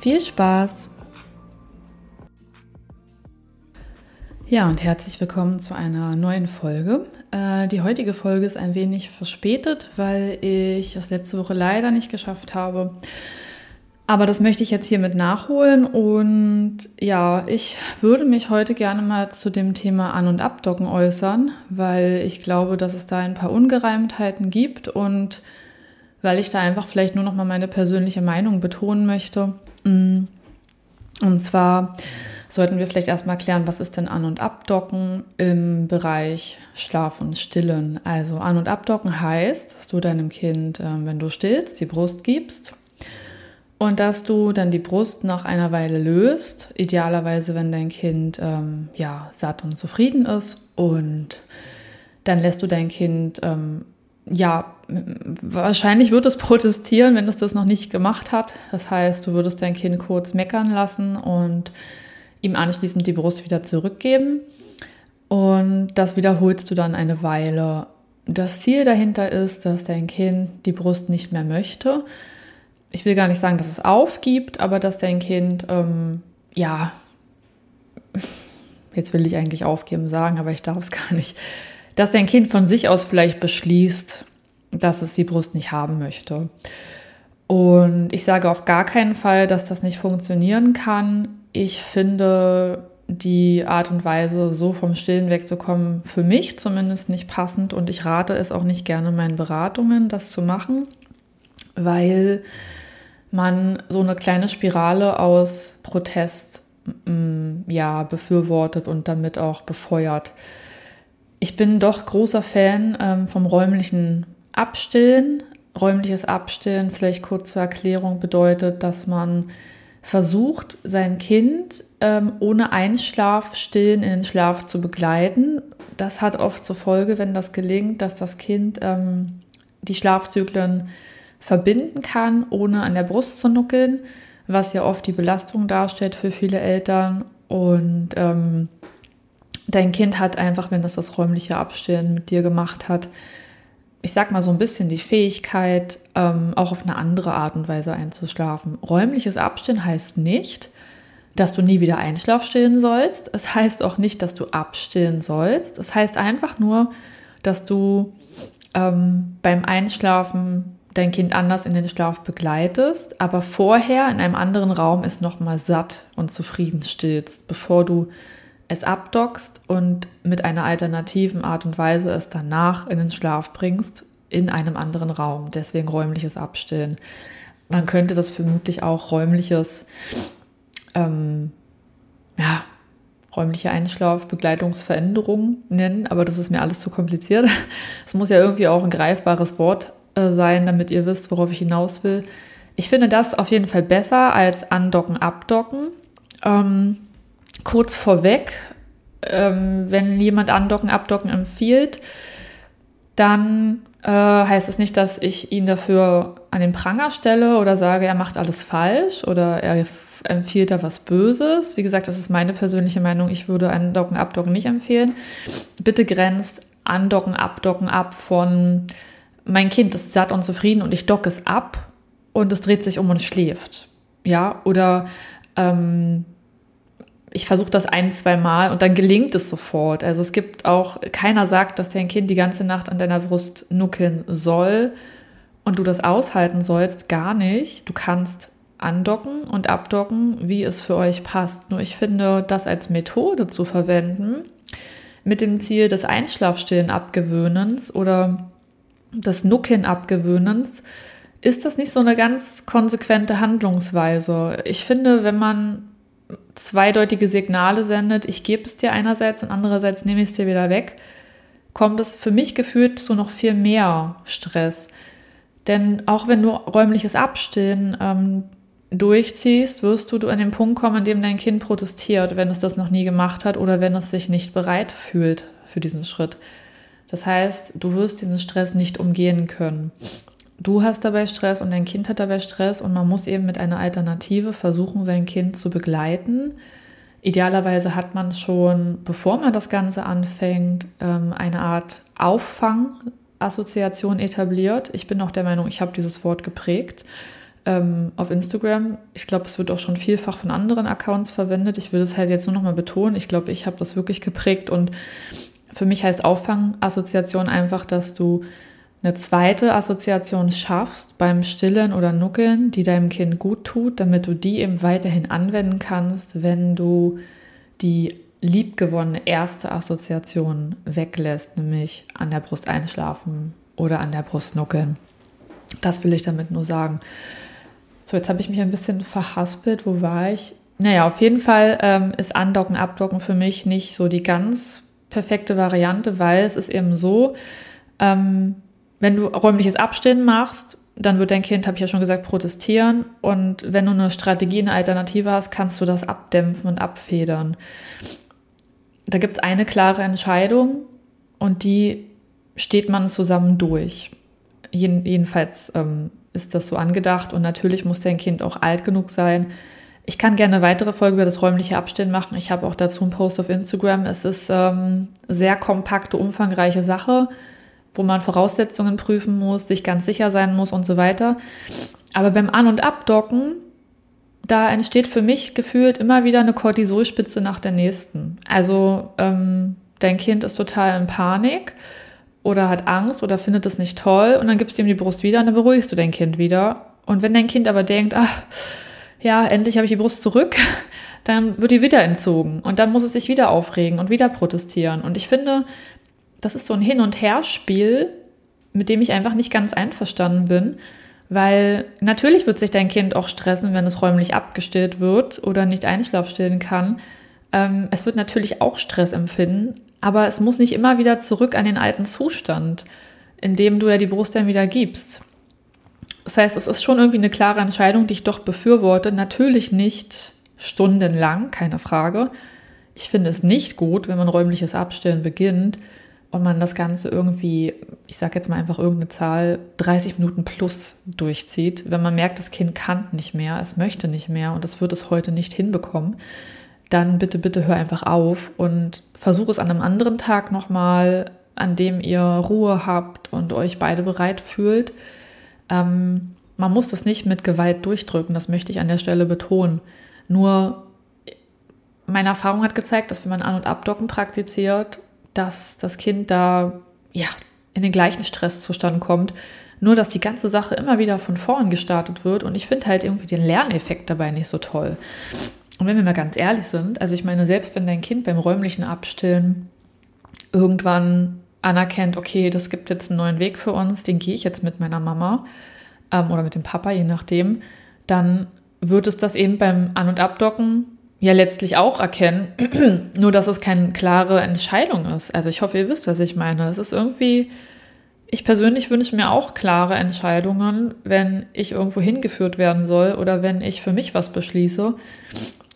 Viel Spaß! Ja, und herzlich willkommen zu einer neuen Folge. Äh, die heutige Folge ist ein wenig verspätet, weil ich es letzte Woche leider nicht geschafft habe. Aber das möchte ich jetzt hiermit nachholen. Und ja, ich würde mich heute gerne mal zu dem Thema An- und Abdocken äußern, weil ich glaube, dass es da ein paar Ungereimtheiten gibt und weil ich da einfach vielleicht nur noch mal meine persönliche Meinung betonen möchte. Mm. Und zwar sollten wir vielleicht erstmal klären, was ist denn An- und Abdocken im Bereich Schlaf und Stillen. Also An- und Abdocken heißt, dass du deinem Kind, ähm, wenn du stillst, die Brust gibst und dass du dann die Brust nach einer Weile löst, idealerweise, wenn dein Kind ähm, ja, satt und zufrieden ist und dann lässt du dein Kind ähm, ja, wahrscheinlich wird es protestieren, wenn es das noch nicht gemacht hat. Das heißt, du würdest dein Kind kurz meckern lassen und ihm anschließend die Brust wieder zurückgeben. Und das wiederholst du dann eine Weile. Das Ziel dahinter ist, dass dein Kind die Brust nicht mehr möchte. Ich will gar nicht sagen, dass es aufgibt, aber dass dein Kind, ähm, ja, jetzt will ich eigentlich aufgeben sagen, aber ich darf es gar nicht, dass dein Kind von sich aus vielleicht beschließt, dass es die Brust nicht haben möchte. Und ich sage auf gar keinen Fall, dass das nicht funktionieren kann. Ich finde die Art und Weise, so vom Stillen wegzukommen, für mich zumindest nicht passend und ich rate es auch nicht gerne meinen Beratungen, das zu machen, weil man so eine kleine Spirale aus Protest mm, ja befürwortet und damit auch befeuert. Ich bin doch großer Fan ähm, vom räumlichen Abstillen. Räumliches Abstillen, vielleicht kurz zur Erklärung, bedeutet, dass man versucht, sein Kind ähm, ohne Einschlafstillen in den Schlaf zu begleiten. Das hat oft zur Folge, wenn das gelingt, dass das Kind ähm, die Schlafzyklen verbinden kann, ohne an der Brust zu nuckeln, was ja oft die Belastung darstellt für viele Eltern. Und ähm, dein Kind hat einfach, wenn das das räumliche Abstillen mit dir gemacht hat, ich sag mal so ein bisschen die Fähigkeit, ähm, auch auf eine andere Art und Weise einzuschlafen. Räumliches Abstillen heißt nicht, dass du nie wieder Einschlaf stillen sollst. Es heißt auch nicht, dass du abstillen sollst. Es heißt einfach nur, dass du ähm, beim Einschlafen dein Kind anders in den Schlaf begleitest, aber vorher in einem anderen Raum es nochmal satt und zufrieden stillst, bevor du es abdockst und mit einer alternativen Art und Weise es danach in den Schlaf bringst, in einem anderen Raum. Deswegen räumliches Abstillen. Man könnte das vermutlich auch räumliches, ähm, ja, räumliche Einschlafbegleitungsveränderung nennen, aber das ist mir alles zu kompliziert. Es muss ja irgendwie auch ein greifbares Wort äh, sein, damit ihr wisst, worauf ich hinaus will. Ich finde das auf jeden Fall besser als andocken, abdocken. Ähm, kurz vorweg, ähm, wenn jemand andocken, abdocken empfiehlt, dann äh, heißt es nicht, dass ich ihn dafür an den Pranger stelle oder sage, er macht alles falsch oder er empfiehlt da was Böses. Wie gesagt, das ist meine persönliche Meinung. Ich würde andocken, abdocken nicht empfehlen. Bitte grenzt andocken, abdocken ab von mein Kind ist satt und zufrieden und ich docke es ab und es dreht sich um und schläft. Ja, oder ähm, ich versuche das ein, zwei Mal und dann gelingt es sofort. Also es gibt auch, keiner sagt, dass dein Kind die ganze Nacht an deiner Brust nuckeln soll und du das aushalten sollst, gar nicht. Du kannst andocken und abdocken, wie es für euch passt. Nur ich finde, das als Methode zu verwenden, mit dem Ziel des Einschlafstillen abgewöhnens oder des Nuckeln abgewöhnens, ist das nicht so eine ganz konsequente Handlungsweise. Ich finde, wenn man zweideutige Signale sendet, ich gebe es dir einerseits und andererseits nehme ich es dir wieder weg, kommt es für mich gefühlt zu noch viel mehr Stress. Denn auch wenn du räumliches Abstillen ähm, durchziehst, wirst du an den Punkt kommen, an dem dein Kind protestiert, wenn es das noch nie gemacht hat oder wenn es sich nicht bereit fühlt für diesen Schritt. Das heißt, du wirst diesen Stress nicht umgehen können. Du hast dabei Stress und dein Kind hat dabei Stress und man muss eben mit einer Alternative versuchen, sein Kind zu begleiten. Idealerweise hat man schon, bevor man das Ganze anfängt, ähm, eine Art Auffangassoziation etabliert. Ich bin auch der Meinung, ich habe dieses Wort geprägt ähm, auf Instagram. Ich glaube, es wird auch schon vielfach von anderen Accounts verwendet. Ich will das halt jetzt nur noch mal betonen. Ich glaube, ich habe das wirklich geprägt und für mich heißt Auffangassoziation einfach, dass du eine zweite Assoziation schaffst beim Stillen oder Nuckeln, die deinem Kind gut tut, damit du die eben weiterhin anwenden kannst, wenn du die liebgewonnene erste Assoziation weglässt, nämlich an der Brust einschlafen oder an der Brust nuckeln. Das will ich damit nur sagen. So, jetzt habe ich mich ein bisschen verhaspelt. Wo war ich? Naja, auf jeden Fall ähm, ist Andocken, Abdocken für mich nicht so die ganz perfekte Variante, weil es ist eben so, ähm, wenn du räumliches Abstehen machst, dann wird dein Kind, habe ich ja schon gesagt, protestieren. Und wenn du eine Strategie, eine Alternative hast, kannst du das abdämpfen und abfedern. Da gibt es eine klare Entscheidung und die steht man zusammen durch. jedenfalls ähm, ist das so angedacht und natürlich muss dein Kind auch alt genug sein, ich kann gerne eine weitere Folge über das räumliche Abstellen machen. Ich habe auch dazu einen Post auf Instagram. Es ist ähm, sehr kompakte, umfangreiche Sache, wo man Voraussetzungen prüfen muss, sich ganz sicher sein muss und so weiter. Aber beim An- und Abdocken, da entsteht für mich gefühlt immer wieder eine Cortisolspitze nach der nächsten. Also ähm, dein Kind ist total in Panik oder hat Angst oder findet es nicht toll und dann gibst du ihm die Brust wieder und dann beruhigst du dein Kind wieder. Und wenn dein Kind aber denkt, ach, ja, endlich habe ich die Brust zurück, dann wird die wieder entzogen und dann muss es sich wieder aufregen und wieder protestieren. Und ich finde, das ist so ein Hin- und Herspiel, mit dem ich einfach nicht ganz einverstanden bin, weil natürlich wird sich dein Kind auch stressen, wenn es räumlich abgestillt wird oder nicht einschlafstillen kann. Ähm, es wird natürlich auch Stress empfinden, aber es muss nicht immer wieder zurück an den alten Zustand, in dem du ja die Brust dann wieder gibst. Das heißt, es ist schon irgendwie eine klare Entscheidung, die ich doch befürworte. Natürlich nicht stundenlang, keine Frage. Ich finde es nicht gut, wenn man räumliches Abstellen beginnt und man das Ganze irgendwie, ich sage jetzt mal einfach irgendeine Zahl, 30 Minuten plus durchzieht. Wenn man merkt, das Kind kann nicht mehr, es möchte nicht mehr und es wird es heute nicht hinbekommen, dann bitte, bitte hör einfach auf und versuche es an einem anderen Tag nochmal, an dem ihr Ruhe habt und euch beide bereit fühlt ähm, man muss das nicht mit Gewalt durchdrücken, das möchte ich an der Stelle betonen. Nur meine Erfahrung hat gezeigt, dass wenn man An- und Abdocken praktiziert, dass das Kind da ja in den gleichen Stresszustand kommt, nur dass die ganze Sache immer wieder von vorn gestartet wird und ich finde halt irgendwie den Lerneffekt dabei nicht so toll. Und wenn wir mal ganz ehrlich sind, also ich meine, selbst wenn dein Kind beim räumlichen Abstillen irgendwann anerkennt, okay, das gibt jetzt einen neuen Weg für uns, den gehe ich jetzt mit meiner Mama ähm, oder mit dem Papa, je nachdem, dann wird es das eben beim An- und Abdocken ja letztlich auch erkennen, nur dass es keine klare Entscheidung ist. Also ich hoffe, ihr wisst, was ich meine. Es ist irgendwie, ich persönlich wünsche mir auch klare Entscheidungen, wenn ich irgendwo hingeführt werden soll oder wenn ich für mich was beschließe.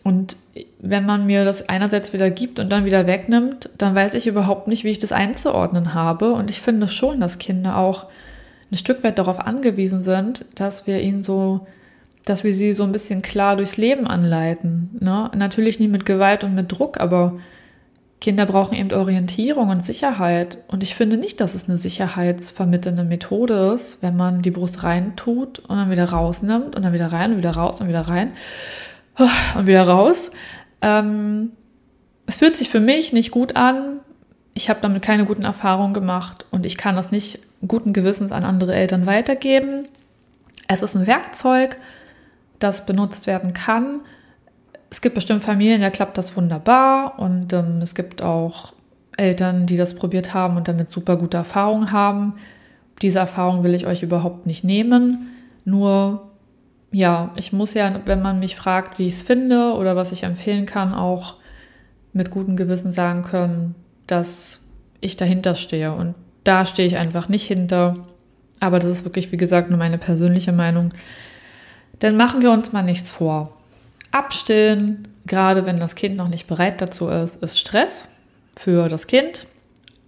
Und wenn man mir das einerseits wieder gibt und dann wieder wegnimmt, dann weiß ich überhaupt nicht, wie ich das einzuordnen habe. Und ich finde schon, dass Kinder auch ein Stück weit darauf angewiesen sind, dass wir ihnen so, dass wir sie so ein bisschen klar durchs Leben anleiten. Ne? Natürlich nie mit Gewalt und mit Druck, aber Kinder brauchen eben Orientierung und Sicherheit. Und ich finde nicht, dass es eine sicherheitsvermittelnde Methode ist, wenn man die Brust reintut und dann wieder rausnimmt und dann wieder rein und wieder raus und wieder rein und wieder raus. Ähm, es fühlt sich für mich nicht gut an. Ich habe damit keine guten Erfahrungen gemacht und ich kann das nicht guten Gewissens an andere Eltern weitergeben. Es ist ein Werkzeug, das benutzt werden kann. Es gibt bestimmt Familien, da klappt das wunderbar und ähm, es gibt auch Eltern, die das probiert haben und damit super gute Erfahrungen haben. Diese Erfahrung will ich euch überhaupt nicht nehmen. Nur ja, ich muss ja, wenn man mich fragt, wie ich es finde oder was ich empfehlen kann, auch mit gutem Gewissen sagen können, dass ich dahinter stehe. Und da stehe ich einfach nicht hinter. Aber das ist wirklich, wie gesagt, nur meine persönliche Meinung. Denn machen wir uns mal nichts vor. Abstillen, gerade wenn das Kind noch nicht bereit dazu ist, ist Stress für das Kind.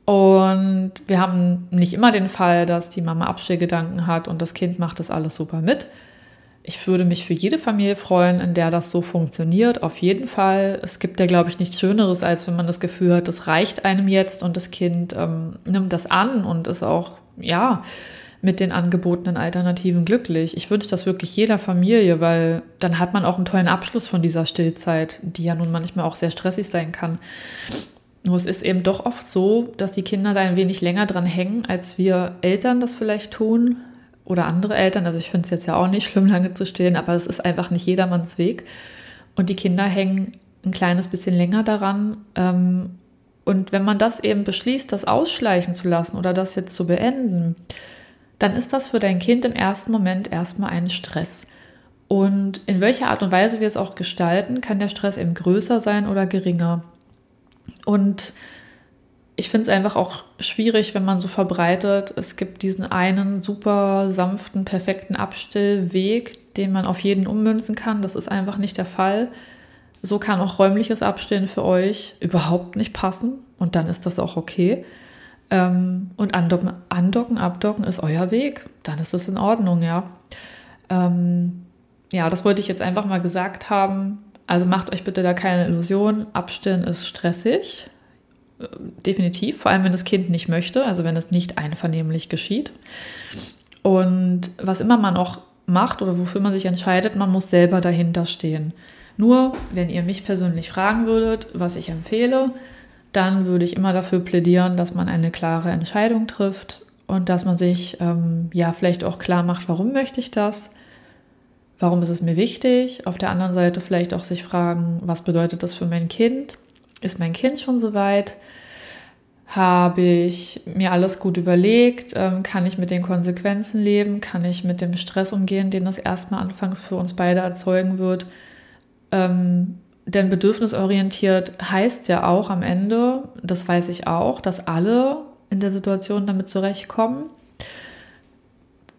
Und wir haben nicht immer den Fall, dass die Mama Abstillgedanken hat und das Kind macht das alles super mit. Ich würde mich für jede Familie freuen, in der das so funktioniert. Auf jeden Fall. Es gibt ja, glaube ich, nichts Schöneres, als wenn man das Gefühl hat, das reicht einem jetzt und das Kind ähm, nimmt das an und ist auch, ja, mit den angebotenen Alternativen glücklich. Ich wünsche das wirklich jeder Familie, weil dann hat man auch einen tollen Abschluss von dieser Stillzeit, die ja nun manchmal auch sehr stressig sein kann. Nur es ist eben doch oft so, dass die Kinder da ein wenig länger dran hängen, als wir Eltern das vielleicht tun oder andere Eltern. Also ich finde es jetzt ja auch nicht schlimm, lange zu stillen, aber das ist einfach nicht jedermanns Weg. Und die Kinder hängen ein kleines bisschen länger daran. Ähm, und wenn man das eben beschließt, das ausschleichen zu lassen oder das jetzt zu beenden, dann ist das für dein Kind im ersten Moment erstmal ein Stress. Und in welcher Art und Weise wir es auch gestalten, kann der Stress eben größer sein oder geringer. Und ich finde es einfach auch schwierig, wenn man so verbreitet, es gibt diesen einen super sanften, perfekten Abstillweg, den man auf jeden ummünzen kann. Das ist einfach nicht der Fall. So kann auch räumliches Abstillen für euch überhaupt nicht passen und dann ist das auch okay. Ähm, und andocken, andocken, abdocken ist euer Weg. Dann ist es in Ordnung, ja. Ähm, ja, das wollte ich jetzt einfach mal gesagt haben. Also macht euch bitte da keine Illusion. Abstillen ist stressig definitiv, vor allem wenn das Kind nicht möchte, also wenn es nicht einvernehmlich geschieht. Und was immer man auch macht oder wofür man sich entscheidet, man muss selber dahinter stehen. Nur, wenn ihr mich persönlich fragen würdet, was ich empfehle, dann würde ich immer dafür plädieren, dass man eine klare Entscheidung trifft und dass man sich ähm, ja vielleicht auch klar macht, warum möchte ich das? Warum ist es mir wichtig? Auf der anderen Seite vielleicht auch sich fragen, was bedeutet das für mein Kind? Ist mein Kind schon soweit? Habe ich mir alles gut überlegt? Ähm, kann ich mit den Konsequenzen leben? Kann ich mit dem Stress umgehen, den das erstmal anfangs für uns beide erzeugen wird? Ähm, denn bedürfnisorientiert heißt ja auch am Ende, das weiß ich auch, dass alle in der Situation damit zurechtkommen.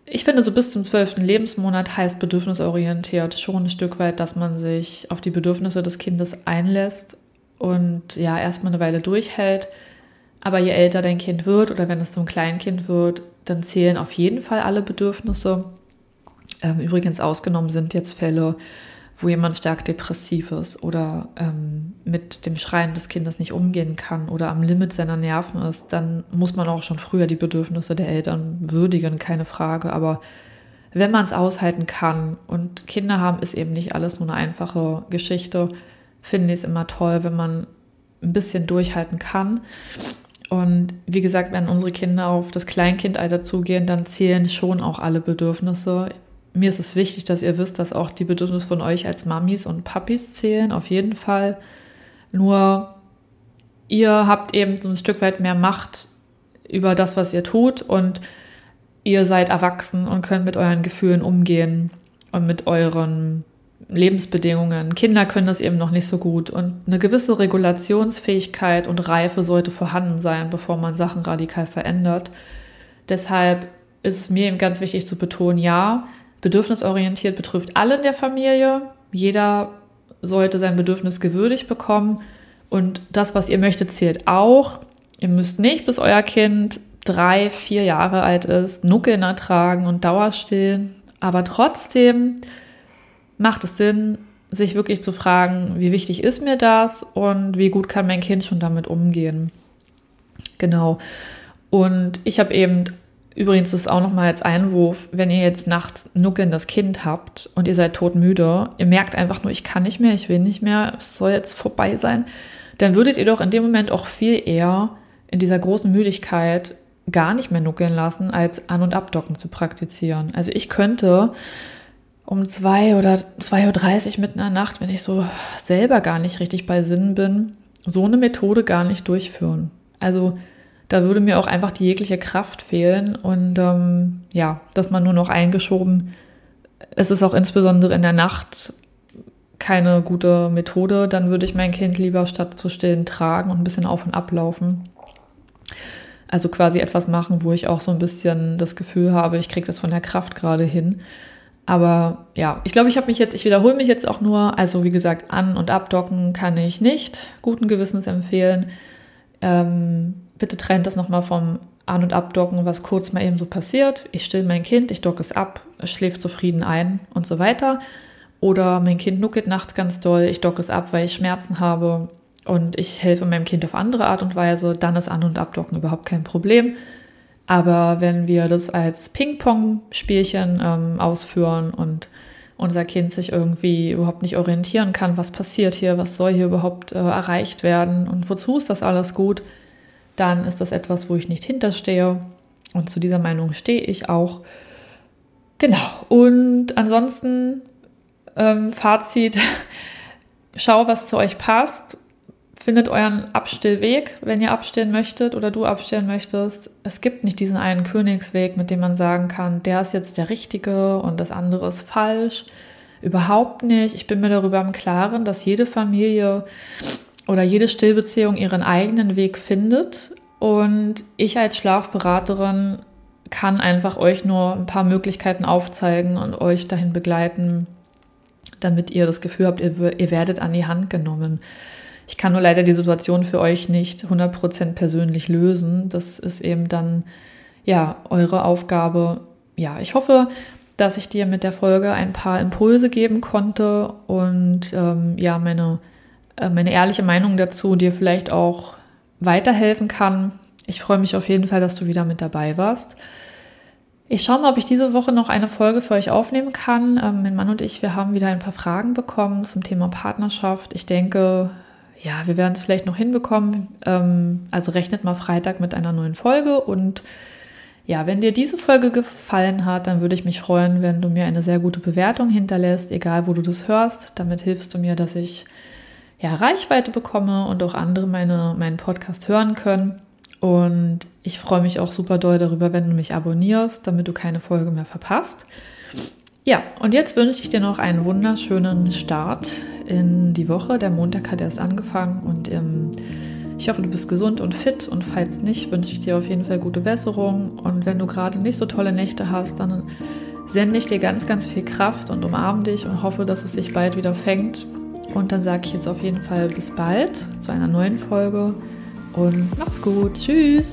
Ich finde, so bis zum zwölften Lebensmonat heißt bedürfnisorientiert schon ein Stück weit, dass man sich auf die Bedürfnisse des Kindes einlässt und ja, erstmal eine Weile durchhält. Aber je älter dein Kind wird oder wenn es zum Kleinkind wird, dann zählen auf jeden Fall alle Bedürfnisse. Ähm, übrigens ausgenommen sind jetzt Fälle, wo jemand stark depressiv ist oder ähm, mit dem Schreien des Kindes nicht umgehen kann oder am Limit seiner Nerven ist, dann muss man auch schon früher die Bedürfnisse der Eltern würdigen, keine Frage. Aber wenn man es aushalten kann und Kinder haben, ist eben nicht alles nur eine einfache Geschichte finde ich es immer toll, wenn man ein bisschen durchhalten kann. Und wie gesagt, wenn unsere Kinder auf das Kleinkindalter zugehen, dann zählen schon auch alle Bedürfnisse. Mir ist es wichtig, dass ihr wisst, dass auch die Bedürfnisse von euch als Mamis und Papis zählen, auf jeden Fall. Nur ihr habt eben so ein Stück weit mehr Macht über das, was ihr tut und ihr seid erwachsen und könnt mit euren Gefühlen umgehen und mit euren Lebensbedingungen. Kinder können das eben noch nicht so gut. Und eine gewisse Regulationsfähigkeit und Reife sollte vorhanden sein, bevor man Sachen radikal verändert. Deshalb ist es mir eben ganz wichtig zu betonen, ja, bedürfnisorientiert betrifft alle in der Familie. Jeder sollte sein Bedürfnis gewürdigt bekommen. Und das, was ihr möchtet, zählt auch. Ihr müsst nicht, bis euer Kind drei, vier Jahre alt ist, Nuckeln ertragen und Dauerstillen. Aber trotzdem macht es Sinn, sich wirklich zu fragen, wie wichtig ist mir das und wie gut kann mein Kind schon damit umgehen. Genau. Und ich habe eben, übrigens ist auch nochmal als Einwurf, wenn ihr jetzt nachts nuckelndes Kind habt und ihr seid todmüde, ihr merkt einfach nur, ich kann nicht mehr, ich will nicht mehr, es soll jetzt vorbei sein, dann würdet ihr doch in dem Moment auch viel eher in dieser großen Müdigkeit gar nicht mehr nuckeln lassen, als An- und Abdocken zu praktizieren. Also ich könnte um zwei oder 2.30 Uhr mitten in der Nacht, wenn ich so selber gar nicht richtig bei Sinn bin, so eine Methode gar nicht durchführen. Also da würde mir auch einfach die jegliche Kraft fehlen und ähm, ja, dass man nur noch eingeschoben. Es ist auch insbesondere in der Nacht keine gute Methode. Dann würde ich mein Kind lieber statt zu stillen tragen und ein bisschen auf und ablaufen. Also quasi etwas machen, wo ich auch so ein bisschen das Gefühl habe, ich kriege das von der Kraft gerade hin. Aber ja, ich glaube, ich habe mich jetzt, ich wiederhole mich jetzt auch nur. Also wie gesagt, an- und abdocken kann ich nicht guten Gewissens empfehlen. Ähm, bitte trennt das nochmal vom An- und Abdocken, was kurz mal eben so passiert. Ich still mein Kind, ich docke es ab, es schläft zufrieden ein und so weiter. Oder mein Kind nuckelt nachts ganz doll, ich docke es ab, weil ich Schmerzen habe und ich helfe meinem Kind auf andere Art und Weise, dann ist An- und Abdocken überhaupt kein Problem. Aber wenn wir das als Ping-Pong-Spielchen ähm, ausführen und unser Kind sich irgendwie überhaupt nicht orientieren kann, was passiert hier, was soll hier überhaupt äh, erreicht werden und wozu ist das alles gut, dann ist das etwas, wo ich nicht hinterstehe. Und zu dieser Meinung stehe ich auch. Genau. Und ansonsten ähm, Fazit, schau, was zu euch passt findet euren Abstillweg, wenn ihr abstillen möchtet oder du abstillen möchtest. Es gibt nicht diesen einen Königsweg, mit dem man sagen kann, der ist jetzt der richtige und das andere ist falsch. Überhaupt nicht. Ich bin mir darüber im Klaren, dass jede Familie oder jede Stillbeziehung ihren eigenen Weg findet. Und ich als Schlafberaterin kann einfach euch nur ein paar Möglichkeiten aufzeigen und euch dahin begleiten, damit ihr das Gefühl habt, ihr, ihr werdet an die Hand genommen. Ich kann nur leider die Situation für euch nicht 100% persönlich lösen. Das ist eben dann, ja, eure Aufgabe. Ja, ich hoffe, dass ich dir mit der Folge ein paar Impulse geben konnte und ähm, ja, meine, meine ehrliche Meinung dazu dir vielleicht auch weiterhelfen kann. Ich freue mich auf jeden Fall, dass du wieder mit dabei warst. Ich schaue mal, ob ich diese Woche noch eine Folge für euch aufnehmen kann. Ähm, mein Mann und ich, wir haben wieder ein paar Fragen bekommen zum Thema Partnerschaft. Ich denke, ja, wir werden es vielleicht noch hinbekommen. Ähm, also rechnet mal Freitag mit einer neuen Folge. Und ja, wenn dir diese Folge gefallen hat, dann würde ich mich freuen, wenn du mir eine sehr gute Bewertung hinterlässt, egal wo du das hörst. Damit hilfst du mir, dass ich ja, Reichweite bekomme und auch andere meine, meinen Podcast hören können. Und ich freue mich auch super doll darüber, wenn du mich abonnierst, damit du keine Folge mehr verpasst. Ja, und jetzt wünsche ich dir noch einen wunderschönen Start in die Woche. Der Montag hat erst angefangen und ähm, ich hoffe, du bist gesund und fit. Und falls nicht, wünsche ich dir auf jeden Fall gute Besserung. Und wenn du gerade nicht so tolle Nächte hast, dann sende ich dir ganz, ganz viel Kraft und umarme dich und hoffe, dass es sich bald wieder fängt. Und dann sage ich jetzt auf jeden Fall bis bald zu einer neuen Folge und mach's gut. Tschüss.